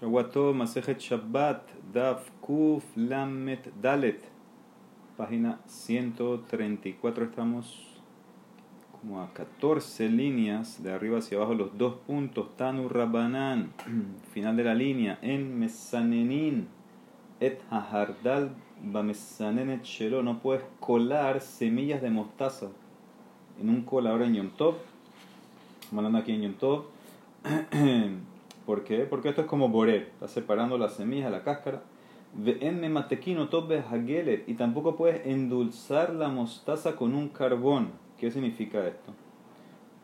Shawato Masejet Shabbat Daf Kuf Lamet Dalet. Página 134 estamos como a 14 líneas de arriba hacia abajo los dos puntos. Tanu Rabbanan final de la línea en Mesanenin Et Hahardal Bamesanenet Shelo. No puedes colar semillas de mostaza en un colador en Yom Tov. Hablando aquí en Yom Tov ¿Por qué? Porque esto es como borer, está separando las semillas de la cáscara. Y tampoco puedes endulzar la mostaza con un carbón. ¿Qué significa esto?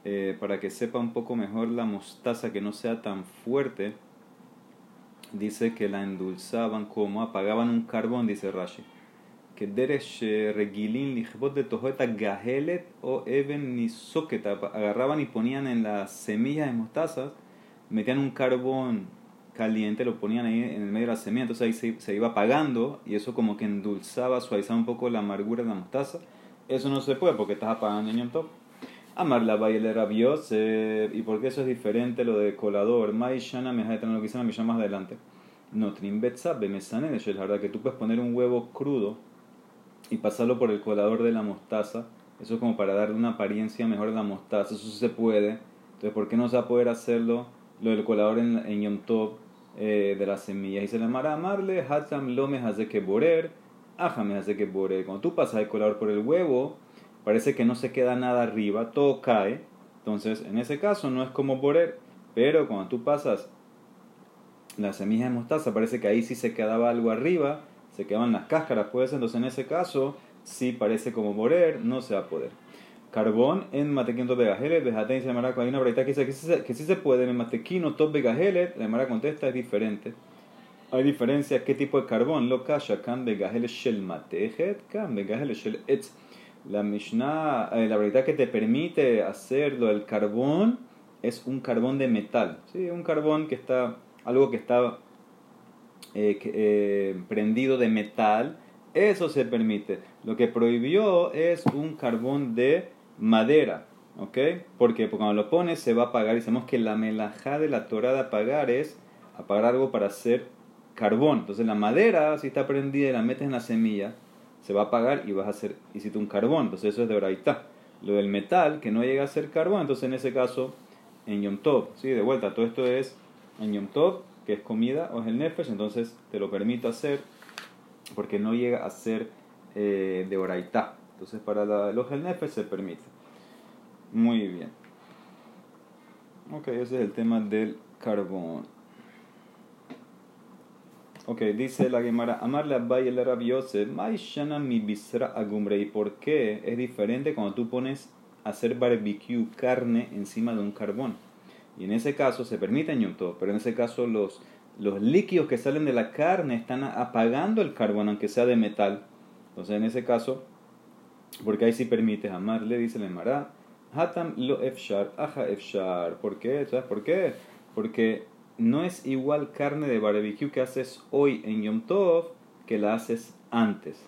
Eh, para que sepa un poco mejor la mostaza, que no sea tan fuerte, dice que la endulzaban como apagaban un carbón, dice Rashi. Que deresh regilin lijbot de tojeta gahelet o even ni agarraban y ponían en las semillas de mostaza metían un carbón caliente, lo ponían ahí en el medio de la semilla, entonces ahí se, iba apagando y eso como que endulzaba, suavizaba un poco la amargura de la mostaza. Eso no se puede porque estás apagando en Yom. Amar la baile rabiosa y porque eso es diferente lo de colador. Maishana me tener lo que dice la más adelante. No, trimbetza es la verdad que tú puedes poner un huevo crudo y pasarlo por el colador de la mostaza. Eso es como para darle una apariencia mejor a la mostaza. Eso sí se puede. Entonces, ¿por qué no se va a poder hacerlo? Lo del colador en, en Yom Tov eh, de las semillas. Y se le llama amarle, hatam lo me hace que borer, aja me hace que borer. Cuando tú pasas el colador por el huevo, parece que no se queda nada arriba, todo cae. Entonces, en ese caso no es como borer, pero cuando tú pasas las semillas de mostaza, parece que ahí sí se quedaba algo arriba, se quedaban las cáscaras, pues entonces en ese caso sí parece como borer, no se va a poder carbón en matequino vegajelet, vejatén se llamará hay una breita que dice que sí, que sí se puede en matequino top vegajelet, la mara contesta es diferente. Hay diferencia qué tipo de carbón, lo kasha kan vegajelet shel matejet, kan vegajelet shel etz. La Mishnah, eh, la verdad que te permite hacerlo el carbón es un carbón de metal, ¿sí? un carbón que está, algo que está eh, eh, prendido de metal, eso se permite. Lo que prohibió es un carbón de madera, ¿ok? Porque cuando lo pones se va a apagar y sabemos que la melajá de la torada de apagar es apagar algo para hacer carbón. Entonces la madera, si está prendida y la metes en la semilla, se va a apagar y vas a hacer, hiciste un carbón. Entonces eso es de oraitá. Lo del metal, que no llega a ser carbón, entonces en ese caso, en Yom Tov, ¿sí? De vuelta, todo esto es en Yom Tov, que es comida o es el nefesh, entonces te lo permito hacer porque no llega a ser eh, de oraitá. Entonces para la, el se permite. Muy bien. Ok, ese es el tema del carbón. Ok, dice la Gemara, amarle a Baye el rabiose, shana mi bisra agumbre. ¿Y por qué es diferente cuando tú pones hacer barbecue carne encima de un carbón? Y en ese caso se permite en pero en ese caso los, los líquidos que salen de la carne están apagando el carbón, aunque sea de metal. Entonces en ese caso porque ahí sí permites amarle, dice la Emara. Hatam lo efshar, aja efshar. ¿Por qué? ¿Sabes por qué? Porque no es igual carne de barbecue que haces hoy en Yom Tov que la haces antes.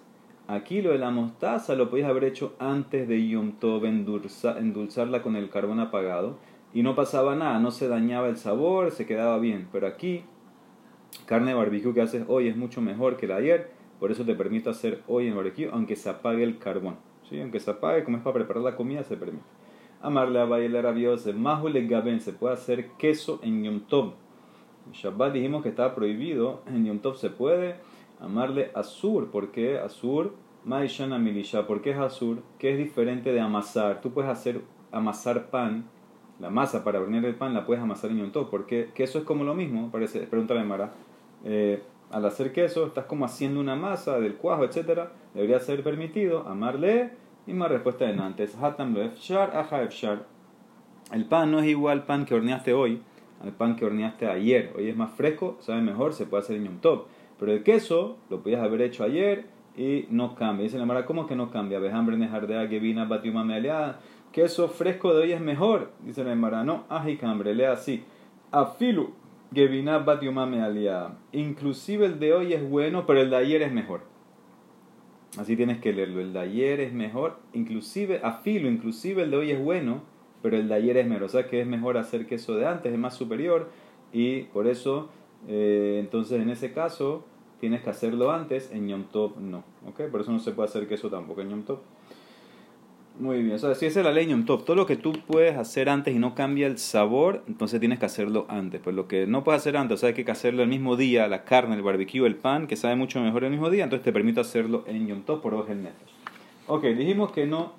Aquí lo de la mostaza lo podías haber hecho antes de Yom Tov, endulzarla con el carbón apagado y no pasaba nada, no se dañaba el sabor, se quedaba bien. Pero aquí, carne de barbecue que haces hoy es mucho mejor que la ayer, por eso te permito hacer hoy en barbecue, aunque se apague el carbón. Aunque se apague, como es para preparar la comida, se permite. Amarle a bailar rabiosa, mahule gaben, se puede hacer queso en Yom Tov. En Shabbat dijimos que estaba prohibido, en Yom se puede. Amarle azur, ¿por qué azur? Maishana milisha, ¿por qué es azur? Que es diferente de amasar. Tú puedes hacer amasar pan, la masa para hornear el pan la puedes amasar en Yom Tov, porque queso es como lo mismo, parece, pregúntale a Mara. Eh, al hacer queso, estás como haciendo una masa del cuajo, etc. Debería ser permitido amarle. Y más respuesta de antes. El pan no es igual al pan que horneaste hoy al pan que horneaste ayer. Hoy es más fresco, sabe mejor, se puede hacer en Yom Tov. Pero el queso lo podías haber hecho ayer y no cambia. Dice la Mara, ¿cómo que no cambia? Hambre nejardea que vina batiumame aleada. Queso fresco de hoy es mejor. Dice la Mara, no, cambre, lea así. Afilu Gevinah Bat Alia. Inclusive el de hoy es bueno, pero el de ayer es mejor. Así tienes que leerlo. El de ayer es mejor, inclusive, afilo, inclusive el de hoy es bueno, pero el de ayer es mejor. O sea que es mejor hacer queso de antes, es más superior. Y por eso eh, entonces en ese caso tienes que hacerlo antes, en Yom no. ¿ok? Por eso no se puede hacer queso tampoco en Yom Tov. Muy bien, o sea, si es la ley Yom Tov, todo lo que tú puedes hacer antes y no cambia el sabor, entonces tienes que hacerlo antes. Pues lo que no puedes hacer antes, o sea, hay que hacerlo el mismo día, la carne, el barbecue, el pan, que sabe mucho mejor el mismo día, entonces te permite hacerlo en Yom Tov por el Nefesh. Ok, dijimos que no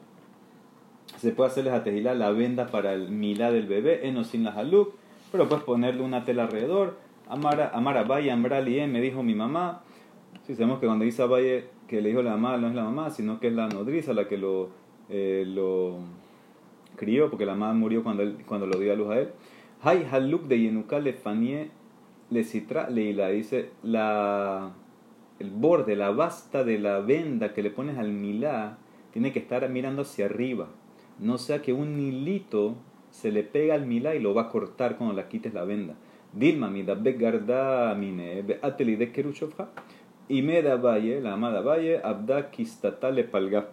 se puede hacerles a Tejilá la venda para el milá del bebé, eno sin la haluk, pero puedes ponerle una tela alrededor. Amara, Amara Valle, Ambrali, me dijo mi mamá. Si sabemos que cuando dice Valle que le dijo la mamá, no es la mamá, sino que es la nodriza la que lo eh, lo crió, porque la madre murió cuando, cuando lo dio a luz a él. Hay haluk de Yenuka le fanie le citra leila. Dice, la, el borde, la basta de la venda que le pones al milá tiene que estar mirando hacia arriba. No sea que un hilito se le pega al milá y lo va a cortar cuando la quites la venda. Dilma mida begarda mine ateli de y me da valle, la amada valle, abda kistatale palga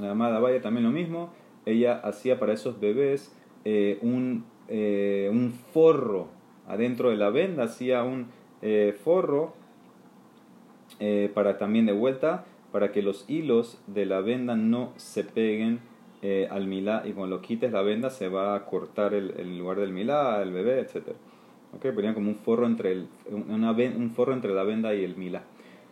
la amada Valle también lo mismo. Ella hacía para esos bebés eh, un, eh, un forro adentro de la venda, hacía un eh, forro para también de vuelta, para que los hilos de la venda no se peguen al milá y cuando lo quites la venda se va a cortar el, lugar del milá, el bebé, etc. Okay, ponían como un forro entre el, un forro entre la venda y el milá.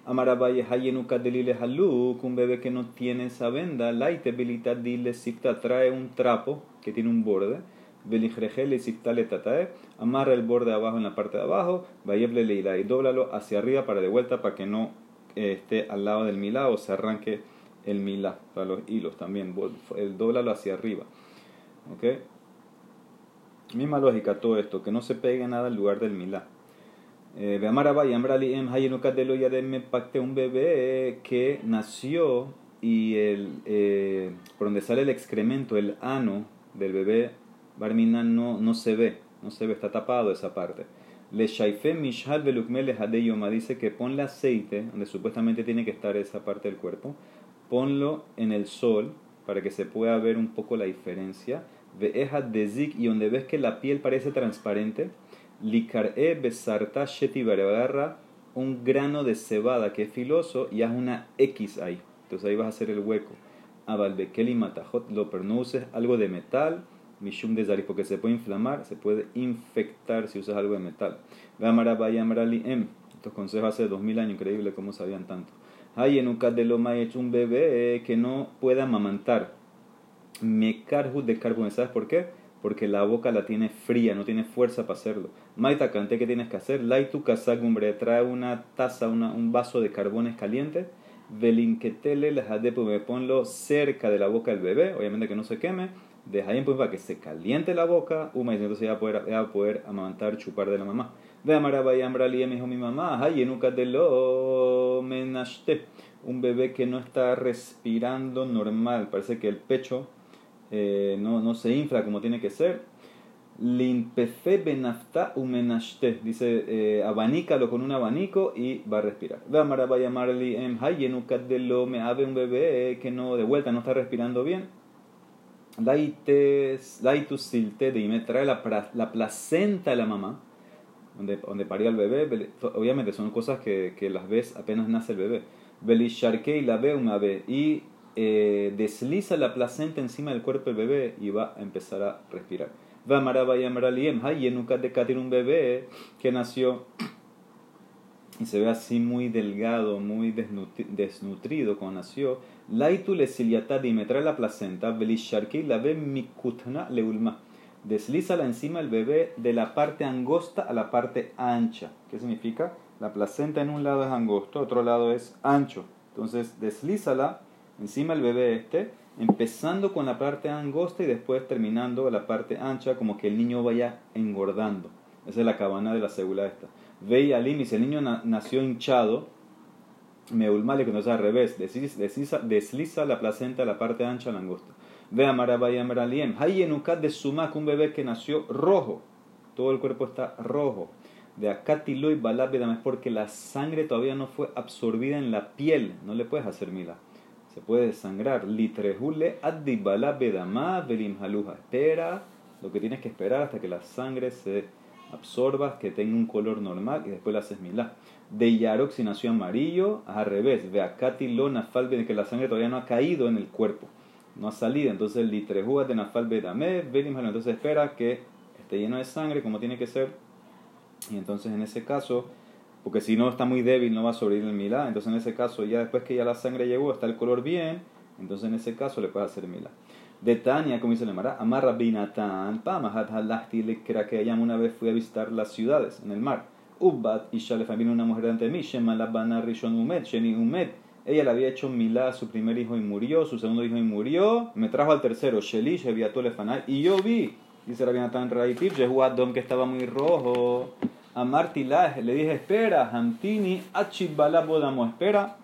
Amarabaye Hayenuka delile haluk, un bebé que no tiene esa venda, laite belita dile sifta trae un trapo que tiene un borde, belijrejele sifta le tatae, amarra el borde abajo en la parte de abajo, vayeble leila y dóblalo hacia arriba para de vuelta para que no eh, esté al lado del milá o se arranque el milá, para los hilos también, el dóblalo hacia arriba. ¿Ok? Misma lógica todo esto, que no se pegue nada al lugar del milá. Eh, em, me pacté un bebé que nació y el, eh, por donde sale el excremento, el ano del bebé Barmina no, no se ve, no se ve, está tapado esa parte. Le shaife mishal velukmele hadeyoma dice que ponle aceite, donde supuestamente tiene que estar esa parte del cuerpo, ponlo en el sol para que se pueda ver un poco la diferencia. Ve de zik y donde ves que la piel parece transparente, Likar'e besarta sheti agarra un grano de cebada que es filoso y haz una X ahí. Entonces ahí vas a hacer el hueco. Abalbekeli matajot lo uses algo de metal, mishum de zaris, porque se puede inflamar, se puede infectar si usas algo de metal. em. Estos consejos hace dos años, increíble cómo sabían tanto. Hay en un de hecho un bebé que no pueda amamantar. Mekarhu de carbón, ¿sabes por qué? Porque la boca la tiene fría, no tiene fuerza para hacerlo. Maita cante, ¿qué tienes que hacer? Laitu hombre, trae una taza, una, un vaso de carbones calientes, velinquetele lejadepu, me ponlo cerca de la boca del bebé, obviamente que no se queme, deja ahí para que se caliente la boca, uma, y entonces ya va a poder, va a poder amamantar, chupar de la mamá. Ve amaraba y ambrali, me dijo mi mamá, ay, nunca te lo menaste. Un bebé que no está respirando normal, parece que el pecho eh, no, no se infla como tiene que ser. Limpefe benafta umenashte. Dice, eh, abanícalo con un abanico y va a respirar. vaya marli em de lo me ave un bebé que no, de vuelta, no está respirando bien. Daitus silte de me trae la, la placenta de la mamá, donde, donde paría el bebé. Obviamente son cosas que, que las ves apenas nace el bebé. Belisharke y la ve una vez. Y eh, desliza la placenta encima del cuerpo del bebé y va a empezar a respirar. Y nunca de un bebé que nació y se ve así muy delgado, muy desnutrido cuando nació. Laitu le y la placenta, belisharki la ve mikutna leulma. Deslízala encima del bebé de la parte angosta a la parte ancha. ¿Qué significa? La placenta en un lado es angosto, otro lado es ancho. Entonces deslízala encima el bebé este, empezando con la parte angosta y después terminando la parte ancha, como que el niño vaya engordando. Esa es la cabana de la célula esta. Ve y alim, si el niño nació hinchado, meulmale, que no es al revés, desliza, desliza, la placenta de la parte ancha a la angosta. Ve a Marabaya Meraliem, hay enukat de sumac, un bebé que nació rojo, todo el cuerpo está rojo. De acatilo y balabedam es porque la sangre todavía no fue absorbida en la piel, no le puedes hacer mila puede sangrar. Litrehule addibala bedama belim haluja. Espera lo que tienes que esperar hasta que la sangre se absorbas, que tenga un color normal y después la haces milá. De Yarok si nació amarillo, al revés, a lo nafal que la sangre todavía no ha caído en el cuerpo, no ha salido, entonces el litrejuga de nafal bedame, entonces espera que esté lleno de sangre como tiene que ser, y entonces en ese caso, porque si no está muy débil no va a sobrevivir el milá, entonces en ese caso ya después que ya la sangre llegó, está el color bien, entonces en ese caso le puede hacer milá. De Tania, como dice la Mara, Amar Binatán, Pamahat Halachti le que llama una vez fui a visitar las ciudades en el mar. Ubbat y Shalef vino una mujer delante de mí, Shema Labana Rishon Sheni Umed. Ella le había hecho milá a su primer hijo y murió, su segundo hijo y murió. Me trajo al tercero, Sheli, Sheviatol Lefanai, y yo vi, dice Rabinatán Raitip, Jehuadom que estaba muy rojo. A Martilaj le dije, espera, Hantini, Achibalabodamo, espera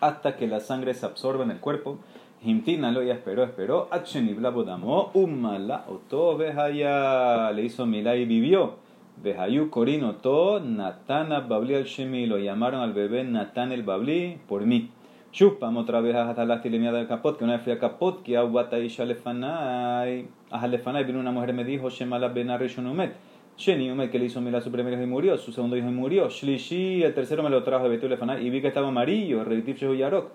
hasta que la sangre se absorba en el cuerpo. Himtina lo ya esperó, esperó. Achenibla bodamo, umala, oto vejaya, le hizo milá y vivió. Vejayu corino to, Natana Babli al Shemi, lo llamaron al bebé Natan el Babli por mí. Chupam otra vez hasta la tilemiada del capot, que una vez fui a capot, que aguata y shalefanai. A lefanai vino una mujer me dijo, Shemala benar reshonumet. Sheni Umet que le hizo milá a su primer hijo y murió, su segundo hijo y murió. Shlishi, el tercero me lo trajo de Betul y vi que estaba amarillo, el Reditiv Shehu Yarok.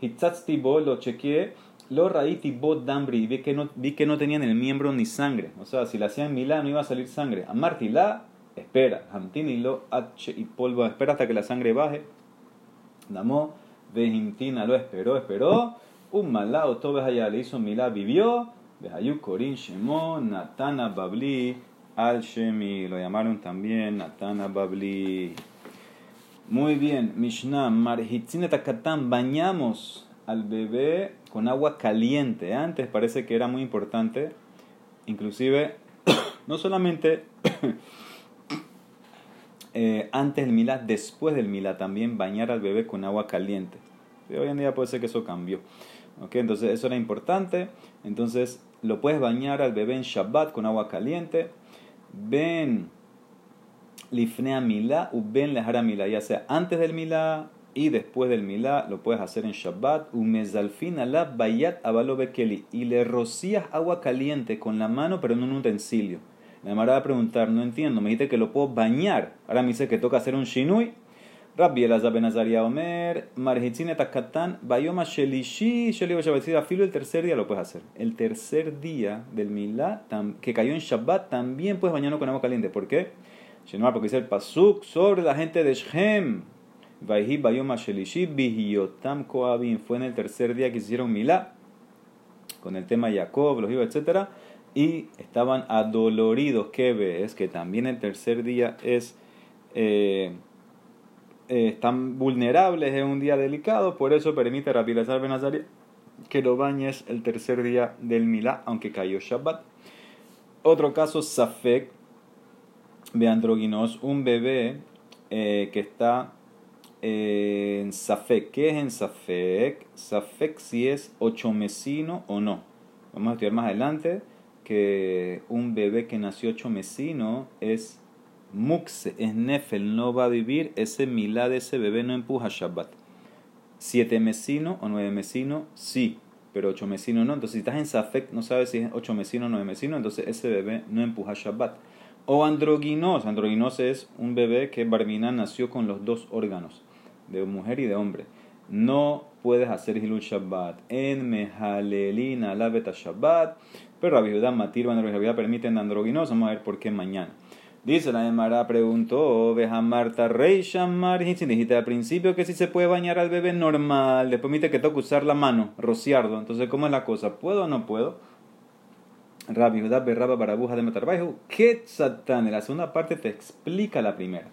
Hitzatzti bo, lo chequeé, lo raíti bo dambri, vi que, no, vi que no tenían el miembro ni sangre. O sea, si la hacían milá no iba a salir sangre. la espera. Hamtini lo h y polvo, espera hasta que la sangre baje. Damo, vejimtina lo esperó, esperó. Un malao, todo allá le hizo milá, vivió. Vehayu korin shemo, natana babli, al shemi, lo llamaron también natana babli. Muy bien, Mishnah, Marhitzine Takatán, bañamos al bebé con agua caliente. Antes parece que era muy importante, inclusive, no solamente eh, antes del milá, después del milá también bañar al bebé con agua caliente. hoy en día puede ser que eso cambió. ¿Okay? Entonces eso era importante. Entonces lo puedes bañar al bebé en Shabbat con agua caliente. Ven lifnea milá u ben lehara milá, ya sea antes del milá y después del milá, lo puedes hacer en Shabbat, u mezalfin ala bayat abalo bekeli, y le rocías agua caliente con la mano pero en un utensilio. Me va a preguntar, no entiendo, me dijiste que lo puedo bañar, ahora me dice que toca hacer un shinui. Rabbi Elazar ben Azaria Omer, Marhitzine Takatan, Bayoma Shelishi, Sheli Filo, el tercer día lo puedes hacer. El tercer día del Milá, que cayó en Shabbat, también puedes bañarlo con agua caliente. ¿Por qué? porque dice el Pasuk sobre la gente de Shem. Vaihi Bayoma Shelishi Bihiotam Koabim. Fue en el tercer día que hicieron Milá. Con el tema Jacob, los hijos, etc. Y estaban adoloridos. ¿Qué ves? Que también el tercer día es. Eh, eh, están vulnerables, es un día delicado. Por eso permite Rabbi Benazari que lo bañes el tercer día del Milá, aunque cayó Shabbat. Otro caso, Safek de androginos, un bebé eh, que está eh, en Safek. ¿Qué es en Safek? Safek si es ochomecino o no. Vamos a estudiar más adelante que un bebé que nació ochomecino es muxe, es nefel, no va a vivir. Ese milá de ese bebé no empuja Shabbat. Siete mesino o nueve mesino, sí, pero ocho mesino no. Entonces, si estás en Safek, no sabes si es ocho mesino o nueve mesino, entonces ese bebé no empuja Shabbat. O androginos. Androginos es un bebé que Barbina nació con los dos órganos, de mujer y de hombre. No puedes hacer Hilul Shabbat. En Mehalelina la beta Shabbat. Pero Rabbi Judá, Matir, Rabbi permiten androginos. Vamos a ver por qué mañana. Dice la Emara, preguntó, Veja Marta Rey Shamar Dijiste al principio que si se puede bañar al bebé normal. Después permite que toque usar la mano, rociarlo. Entonces, ¿cómo es la cosa? ¿Puedo o no puedo? Rabbi Judá Berraba Barabuja de Matarbaihu, Ketzatán. En la segunda parte te explica la primera.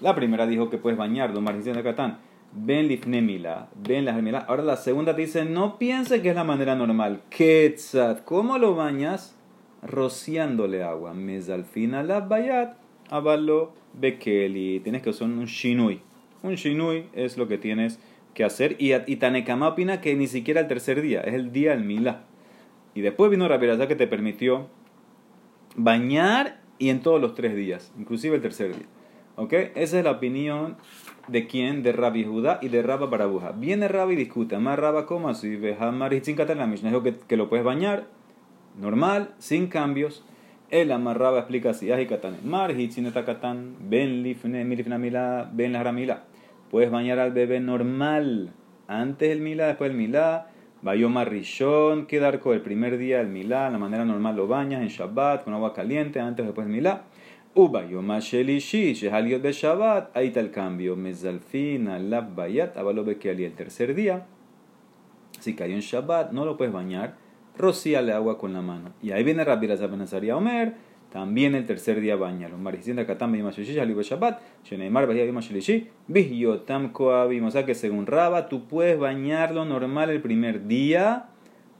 La primera dijo que puedes bañar, don Maricén de Catán. Ben lifnemila, ben la gemila. Ahora la segunda dice, no piense que es la manera normal. Ketzat, ¿cómo lo bañas? Rociándole agua. Mezalfina la bayat, avalo bekeli. Tienes que usar un shinui. Un shinui es lo que tienes que hacer. Y, y Tanekama opina que ni siquiera el tercer día, es el día del milá. Y después vino Rabbi que te permitió bañar y en todos los tres días, inclusive el tercer día. ¿Ok? Esa es la opinión de quién? De Rabbi Judá y de Rabba Barabuja. Viene Rabbi y discute, más Rabba como así, Behamar y sin la Mishnah que, que lo puedes bañar normal, sin cambios. El amarraba explica así, Mar Katán, Ben Lifne, Milifna Mila, Ben la Mila. Puedes bañar al bebé normal, antes del Mila, después del Mila. Bayoma Rishon, quedar con el primer día del Milá, la manera normal lo bañas en Shabbat, con agua caliente, antes después del Milá. Ubayoma Shelishi, Shehaliot de Shabbat, ahí está el cambio. Mezalfin, Alab Bayat, Abalobe Ali, el tercer día. Si cayó en Shabbat, no lo puedes bañar, rocíale agua con la mano. Y ahí viene Rabbi Razabenazaria Omer, también el tercer día bañalo. Maricina Katam Bima Shelishi, Shalibo Shabbat, Sheneimar Bahía Bima Shelishi, Bihyotam Koabim. O sea que según Raba, tú puedes bañarlo normal el primer día,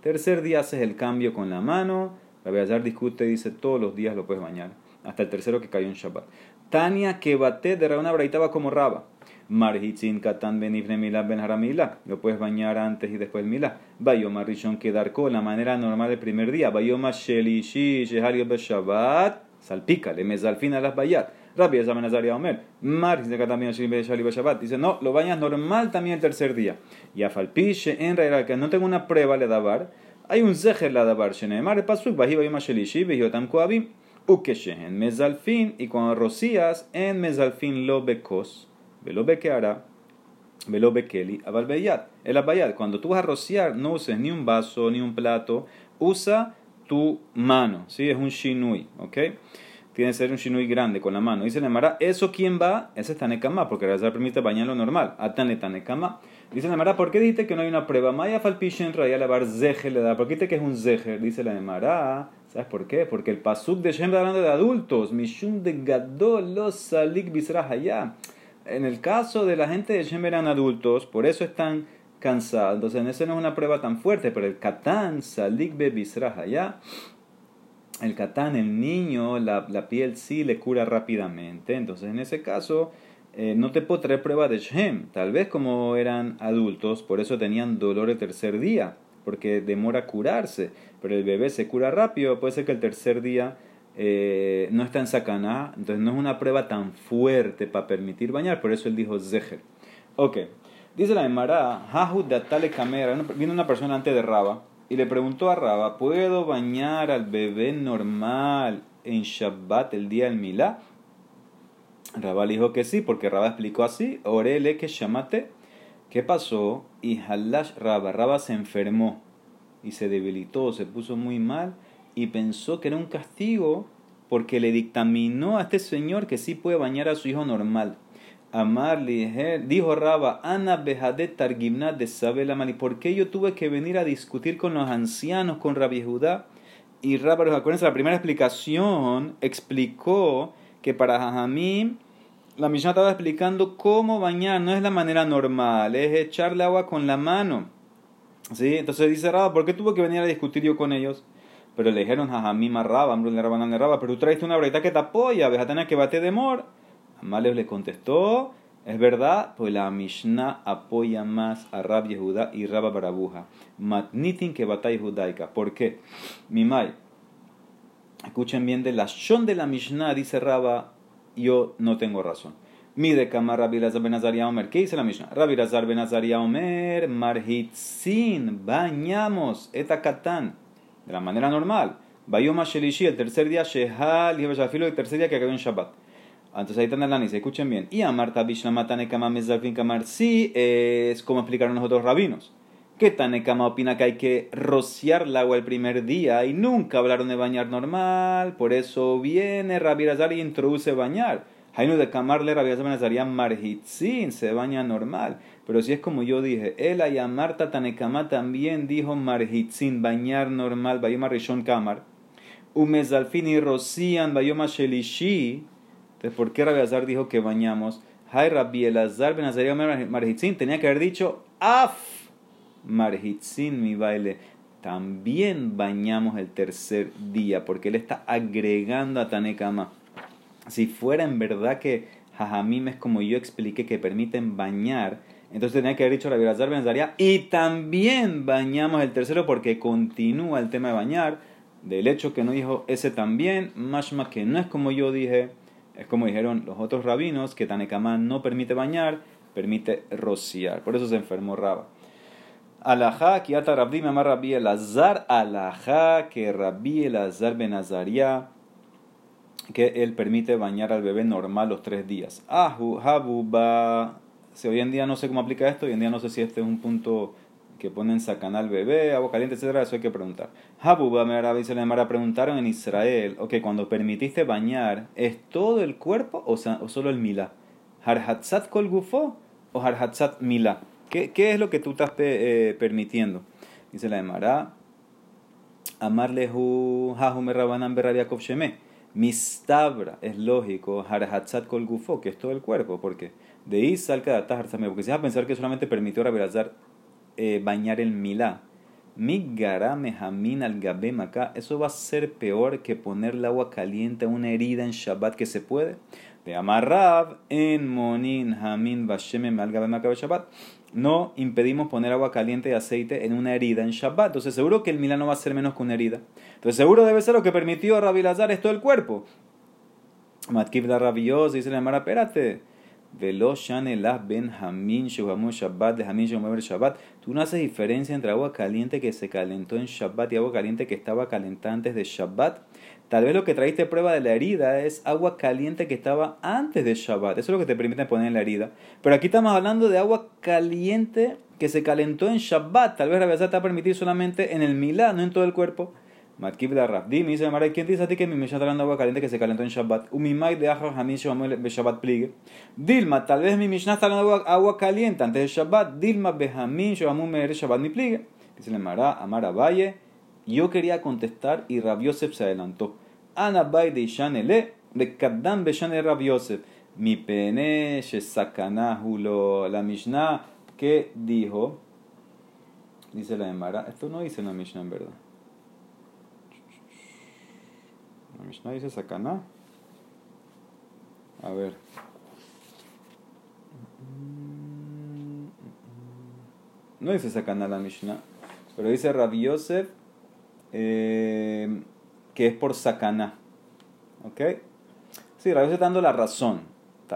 tercer día haces el cambio con la mano. Rabbi Azar discute y dice todos los días lo puedes bañar, hasta el tercero que cayó en Shabbat. Tania que bate de Rabana Braitaba como Raba. Marhitzin Katan Benifne Milá Ben Haramilá. Lo puedes bañar antes y después del Milá. Bayoma Rishon Kedarko, la manera normal del primer día. Bayoma Shelishi Shehalio Beshabat. Salpícale, mezalfina las bayat. Rabbi Yazaman Azaria Omer. Marhitzin Katan Benifne Beshabat. Dice, no, lo bañas normal también el tercer día. Y a Falpiche, en realidad, que no tengo una prueba, le dabar. Hay un zeher la dabar. Sheneemar, pasuk, Bahi Bayoma Shelishi, Bejotam Koabim. Ukeshehen, mezalfin. Y cuando rocías, en mezalfin lo becos. Velo hará, velo bekeli, abalbeyat. El abayat, cuando tú vas a rociar, no uses ni un vaso ni un plato, usa tu mano, ¿sí? Es un shinui, ¿ok? Tiene que ser un shinui grande con la mano. Dice la Mara, ¿eso quién va? Ese es Tanekama, porque la permite bañarlo normal. Atane Tanekama. Dice la Mara, ¿por qué dijiste que no hay una prueba? Maya falpishen raya lavar zeher le da. ¿Por qué dijiste que es un zeher? Dice la Mara. ¿Sabes por qué? Porque el pasuk de Shem hablando de adultos. Mishun de gadol los salik bisrah allá en el caso de la gente de Shem eran adultos, por eso están cansados. Entonces, en ese no es una prueba tan fuerte, pero el Katán, Salik allá, el Katán, el niño, la, la, piel sí le cura rápidamente. Entonces, en ese caso, eh, no te puedo traer prueba de Shem. Tal vez como eran adultos, por eso tenían dolor el tercer día, porque demora curarse. Pero el bebé se cura rápido, puede ser que el tercer día eh, no está en sacaná, entonces no es una prueba tan fuerte para permitir bañar, por eso él dijo zeher. Ok, dice la Emara, vino una persona antes de Raba y le preguntó a Raba, ¿puedo bañar al bebé normal en Shabbat el día del Milá? Raba le dijo que sí, porque Raba explicó así, orele que llamate. ¿Qué pasó? Y Halash Raba, Raba se enfermó y se debilitó, se puso muy mal y pensó que era un castigo porque le dictaminó a este señor que sí puede bañar a su hijo normal. Amar dijo Raba, Ana Behadet Targimnat de Sabela Mali, ¿por qué yo tuve que venir a discutir con los ancianos, con Rabbi Judá? Y Raba, acuérdense, la primera explicación explicó que para Jajamim la Mishnah estaba explicando cómo bañar, no es la manera normal, es echarle agua con la mano. ¿Sí? Entonces dice Raba, ¿por qué tuve que venir a discutir yo con ellos? Pero le dijeron, mí Raba, le Rabanan Raba, pero tú traiste una breita que te apoya, tener que bate de mor. Amales le contestó, es verdad, pues la Mishnah apoya más a Rab Yehuda y Rabba Barabuja. Matnitin que batalla judaica. ¿Por qué? Mimai. Escuchen bien de la shon de la Mishnah, dice Raba, yo no tengo razón. Mide kama Rabbi Lazar ben Omer. ¿Qué dice la Mishnah? Rabbi Lazar ben Omer, marhitzin, bañamos, etakatan de la manera normal. Bayoma Shelishi, el tercer día, Shehal y el tercer día que acabó en Shabbat. Entonces ahí están el análisis, escuchen bien. Y Amarta Bishnama Tanekama Mezalfin Kamar, sí es como explicaron los otros rabinos. Que Tanekama opina que hay que rociar el agua el primer día y nunca hablaron de bañar normal. Por eso viene Rabbi Razar y introduce bañar. Hainu de Kamarle Rabbi Razar Marhitzin, se baña normal. Pero si es como yo dije, él y Marta Tanekama también dijo marhitzin, bañar normal, bayoma rishon kamar. Umezalfin y rocían, bayoma shelishi. Entonces, ¿por qué Rabbi Azar dijo que bañamos? Hay Rabbi Elazar ben Azaria marhitzin, tenía que haber dicho af marhitzin mi baile. También bañamos el tercer día, porque él está agregando a Tanekama. Si fuera en verdad que Jajamim es como yo expliqué que permiten bañar, entonces tenía que haber dicho Rabbi Lazar Ben y también bañamos el tercero porque continúa el tema de bañar. Del hecho que no dijo ese también, más que no es como yo dije, es como dijeron los otros rabinos, que Tanekamán no permite bañar, permite rociar. Por eso se enfermó Raba. Alajá, Rabdi Rabbi Elazar, alajá, que Rabbi Elazar Ben que él permite bañar al bebé normal los tres días. Ahu, habuba. Si hoy en día no sé cómo aplica esto, hoy en día no sé si este es un punto que ponen sacaná al bebé, agua caliente, etcétera, eso hay que preguntar. Habuba, me dice la Mara, preguntaron en Israel, ok, cuando permitiste bañar, ¿es todo el cuerpo o, solo el milá? ¿Harhatzat kol gufo o harhatzat milá? ¿Qué, ¿Qué, es lo que tú estás eh, permitiendo? Dice la Emara, Amarlehu Hahume Rabanan Berrabiakov Sheme. Mistabra, es lógico, Harhatzat Kol Gufo, que es todo el cuerpo, porque de Isal porque si vas a pensar que solamente permitió Rabelazar eh, bañar el milá, Migara Mehamin al Gabem acá, eso va a ser peor que poner el agua caliente a una herida en Shabbat que se puede. De Amarrab en Monin Hamin Bashemem al Gabem Shabbat no impedimos poner agua caliente y aceite en una herida en Shabbat. Entonces seguro que el milano va a ser menos que una herida. Entonces seguro debe ser lo que permitió a Rabbi Lazar es todo el cuerpo. Matkiv la rabiosa dice la Mara, espérate. Shabbat. Tú no haces diferencia entre agua caliente que se calentó en Shabbat y agua caliente que estaba calentada antes de Shabbat. Tal vez lo que traíste prueba de la herida es agua caliente que estaba antes de Shabbat. Eso es lo que te permite poner en la herida. Pero aquí estamos hablando de agua caliente que se calentó en Shabbat. Tal vez la está permitir solamente en el milá, no en todo el cuerpo. Matkib la Rabdi me dice, ¿quién dice a ti que mi está hablando de agua caliente que se calentó en Shabbat? Umimai de Ajar be Shabbat pligue. Dilma, tal vez mi Mishnah está hablando de agua caliente antes de Shabbat. Dilma behamin Shohamu Shabbat mi pligue. Dice le Mara, Amara Valle. Yo quería contestar y Rav Yosef se adelantó. Ana bay de Ishanele, de Kaddam Beshane Rav Yosef. Mi pene shesakana hulo. La Mishnah que dijo, dice la Emara, esto no dice la Mishnah en verdad. La Mishnah dice sakana. A ver. No dice sakana la Mishnah, pero dice Rav Yosef eh, que es por sacana. ¿Ok? Sí, Rabbi está dando la razón.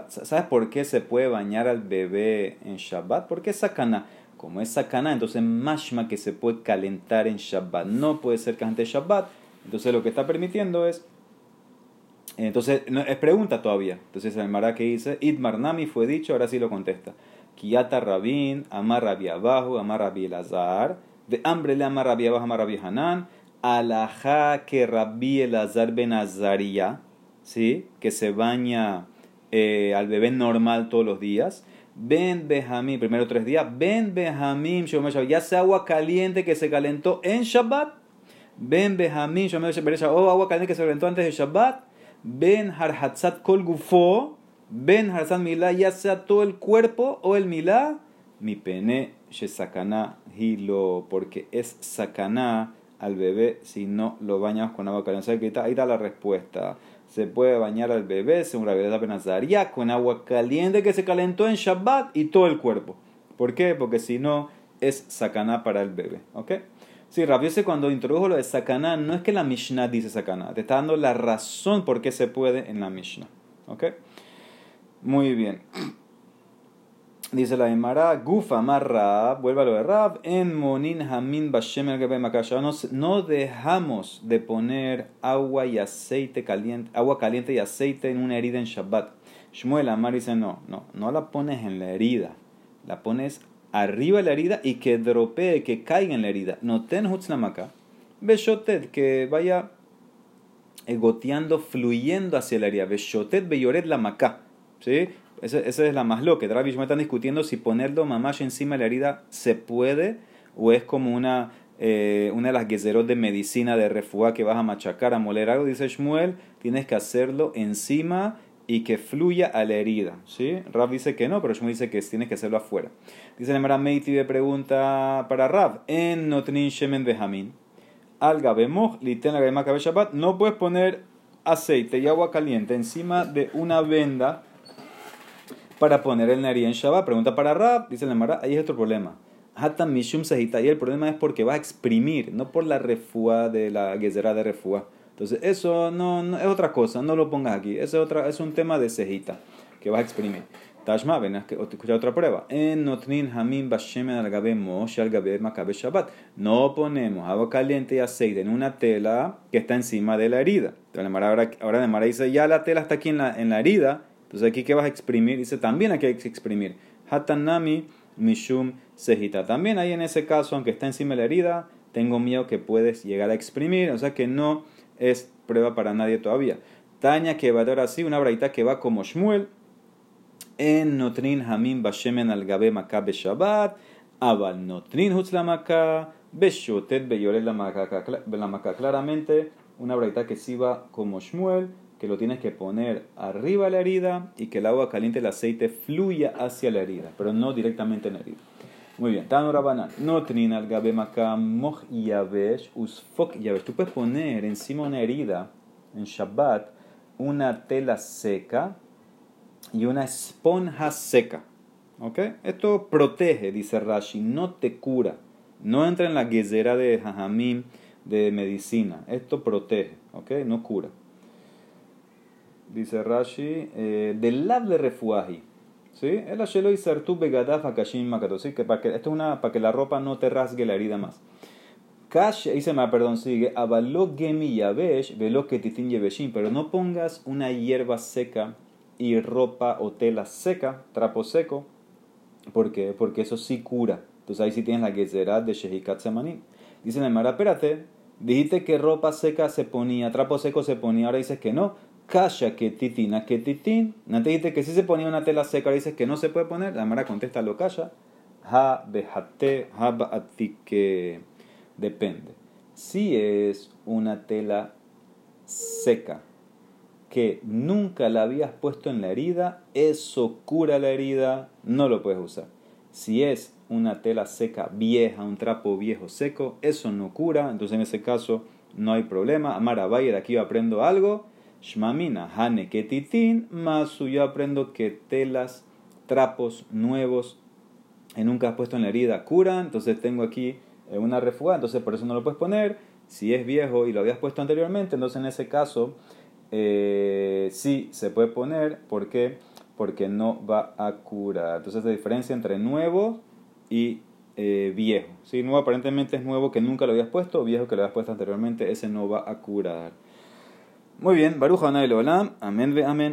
¿Sabes por qué se puede bañar al bebé en Shabbat? Porque es sacana. Como es sacana, entonces mashma que se puede calentar en Shabbat. No puede ser que antes Shabbat. Entonces lo que está permitiendo es. Entonces, es pregunta todavía. Entonces el Mara que dice, Idmar Nami fue dicho, ahora sí lo contesta. Kiyata Rabin, Amar Rabi Abajo, Amar Rabi Elazar, de hambre le Amar Rabi Abajo, Amar Rabi Hanan, alajá que Rabbi Elazar Ben Azaria, ¿sí? que se baña eh, al bebé normal todos los días. Ben Benjamín, primero tres días. Ben Benjamín, ya sea agua caliente que se calentó en Shabbat. Ben Benjamín, o agua caliente que se calentó antes de Shabbat. Ben Harhatzat Kol Gufo. Ben Harhatzat Milá, ya sea todo el cuerpo o el Milá. Mi pene, Shesakana Hilo, porque es Sakana al bebé si no lo bañamos con agua caliente. ahí está la respuesta. Se puede bañar al bebé, según la verdad penazaría, con agua caliente que se calentó en Shabbat y todo el cuerpo. ¿Por qué? Porque si no, es sacaná para el bebé. ¿Ok? Sí, Rabiose cuando introdujo lo de sacaná, no es que la Mishnah dice sacaná, te está dando la razón por qué se puede en la Mishnah. ¿Ok? Muy bien. Dice la Emara, Gufa marra, vuelve a lo de Rab, en Monin Hamin Bashem No dejamos de poner agua y aceite caliente, agua caliente y aceite en una herida en Shabbat. Shmuel Amar dice, no, no, no la pones en la herida, la pones arriba de la herida y que dropee, que caiga en la herida. No ten hutzlamaka, beshotet, que vaya goteando, fluyendo hacia la herida. Beshotet beyoret la maca. ¿Sí? Esa, es la más loca. Rabbi me están discutiendo si ponerlo mamash encima de la herida se puede o es como una, eh, una de las guiseros de medicina de refuá que vas a machacar, a moler algo. Dice Shmuel, tienes que hacerlo encima y que fluya a la herida. ¿sí? Rab dice que no, pero Shmuel dice que tienes que hacerlo afuera. Dice Nemara Meiti de pregunta para Rab. En Notnin Shemen Behamin. Alga Bemoch, Liten Shabbat. No puedes poner aceite y agua caliente encima de una venda para poner el nariz en Shabbat. Pregunta para Rab, dice la Mara, ahí es otro problema. Hatam Mishum Sehita, y el problema es porque va a exprimir, no por la refúa de la gezerá de refúa. Entonces, eso no, es otra cosa, no lo pongas aquí. Es, otra, es un tema de cejita que va a exprimir. Tashma, ven a escuchar otra prueba. En Notnin Hamim Bashemen al Moshe al Makabe Shabbat. No ponemos agua caliente y aceite en una tela que está encima de la herida. Entonces, ahora, ahora de Mara dice, ya la tela está aquí en la, en la herida. Entonces, aquí que vas a exprimir, dice, también aquí hay que exprimir. Hatanami Mishum Sejita. También ahí en ese caso, aunque está encima de la herida, tengo miedo que puedes llegar a exprimir. O sea que no es prueba para nadie todavía. Taña que va a dar así, una braita que va como Shmuel en notrin hamim bashemen al gabe maká beshabat, aval notrin hutz la maká, beshotet beyoret la. Claramente, una braita que sí va como Shmuel, que lo tienes que poner arriba de la herida y que el agua caliente, el aceite, fluya hacia la herida, pero no directamente en la herida. Muy bien, Tanura Banan. Notrin al gabe moch yavesh, usfok yavesh. Tú puedes poner encima una herida en Shabbat una tela seca y una esponja seca. ¿Ok? Esto protege, dice Rashi, no te cura. No entra en la guisera de jajamim de medicina. Esto protege, ¿ok? No cura. Dice Rashi, eh, del lab de refuaji. ¿Sí? El ashelo y sertu begadaf akashim makato. ¿Sí? Que para que, esto es una, para que la ropa no te rasgue la herida más. Kash, dice perdón, sigue. Avalo gemi yavesh, velo que titin Pero no pongas una hierba seca y ropa o tela seca, trapo seco. ¿Por qué? Porque eso sí cura. Entonces ahí sí tienes la gezerat de Shehikat Semanim. Dice Neymar, espérate, dijiste que ropa seca se ponía, trapo seco se ponía, ahora dices que no. Kasha que titina que titin. No te dijiste que sí se ponía una tela seca, dices que no se puede poner. La Mara contesta lo kasha. Ha behate ha que depende. Si es una tela seca, que nunca la habías puesto en la herida, eso cura la herida, no lo puedes usar. Si es una tela seca vieja, un trapo viejo seco, eso no cura, entonces en ese caso no hay problema. Amara Bayer, aquí yo aprendo algo. Shmamina, Hane Ketitin, Masu, yo aprendo que telas, trapos nuevos, que nunca has puesto en la herida, curan. Entonces tengo aquí eh, una refuga, entonces por eso no lo puedes poner. Si es viejo y lo habías puesto anteriormente, entonces en ese caso eh, sí se puede poner. ¿Por qué? Porque no va a curar. Entonces la diferencia entre nuevo y eh, viejo. ¿sí? Nuevo aparentemente es nuevo que nunca lo habías puesto, viejo que lo habías puesto anteriormente, ese no va a curar. Muy bien, Baruch Olam, amén ve amén.